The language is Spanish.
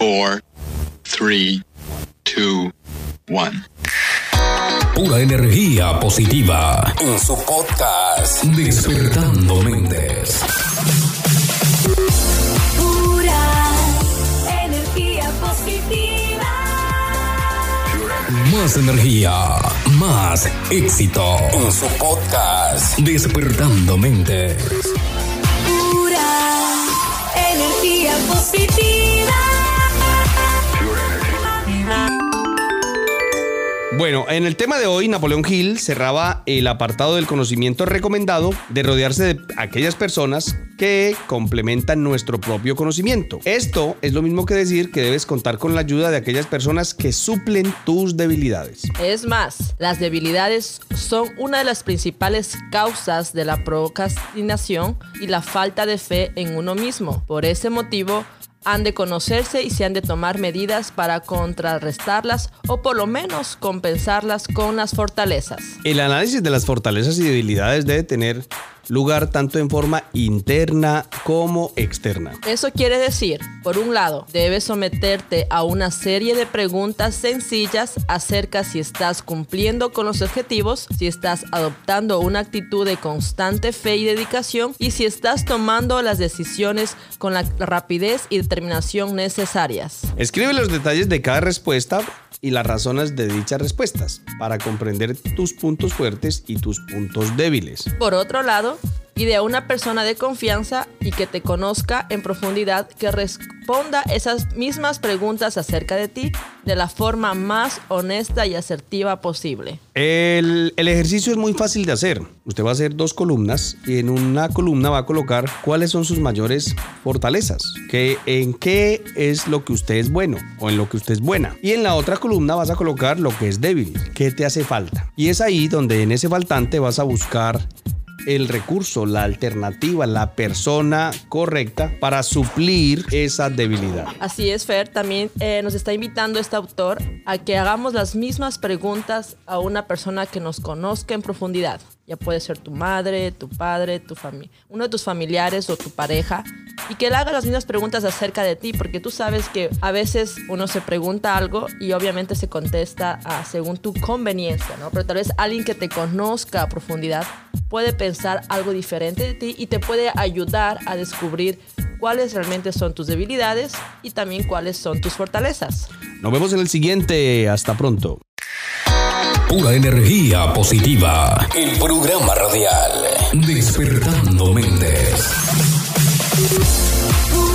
four, three, two, one. Pura energía positiva en su podcast Despertando Mentes. Pura energía positiva. Más energía, más éxito en su podcast Despertando Mentes. Pura energía positiva. Bueno, en el tema de hoy, Napoleón Hill cerraba el apartado del conocimiento recomendado de rodearse de aquellas personas que complementan nuestro propio conocimiento. Esto es lo mismo que decir que debes contar con la ayuda de aquellas personas que suplen tus debilidades. Es más, las debilidades son una de las principales causas de la procrastinación y la falta de fe en uno mismo. Por ese motivo, han de conocerse y se han de tomar medidas para contrarrestarlas o por lo menos compensarlas con las fortalezas. El análisis de las fortalezas y debilidades debe tener lugar tanto en forma interna como externa. Eso quiere decir, por un lado, debes someterte a una serie de preguntas sencillas acerca si estás cumpliendo con los objetivos, si estás adoptando una actitud de constante fe y dedicación y si estás tomando las decisiones con la rapidez y determinación necesarias. Escribe los detalles de cada respuesta y las razones de dichas respuestas para comprender tus puntos fuertes y tus puntos débiles. Por otro lado, pide a una persona de confianza y que te conozca en profundidad que responda esas mismas preguntas acerca de ti de la forma más honesta y asertiva posible. El, el ejercicio es muy fácil de hacer. Usted va a hacer dos columnas y en una columna va a colocar cuáles son sus mayores fortalezas, que en qué es lo que usted es bueno o en lo que usted es buena. Y en la otra columna vas a colocar lo que es débil, qué te hace falta. Y es ahí donde en ese faltante vas a buscar el recurso, la alternativa, la persona correcta para suplir esa debilidad. Así es, Fer. También eh, nos está invitando este autor a que hagamos las mismas preguntas a una persona que nos conozca en profundidad. Ya puede ser tu madre, tu padre, tu familia, uno de tus familiares o tu pareja. Y que le haga las mismas preguntas acerca de ti, porque tú sabes que a veces uno se pregunta algo y obviamente se contesta a, según tu conveniencia, ¿no? Pero tal vez alguien que te conozca a profundidad puede pensar algo diferente de ti y te puede ayudar a descubrir cuáles realmente son tus debilidades y también cuáles son tus fortalezas. Nos vemos en el siguiente. Hasta pronto. Pura energía positiva. El programa radial Despertando Mentes. Pour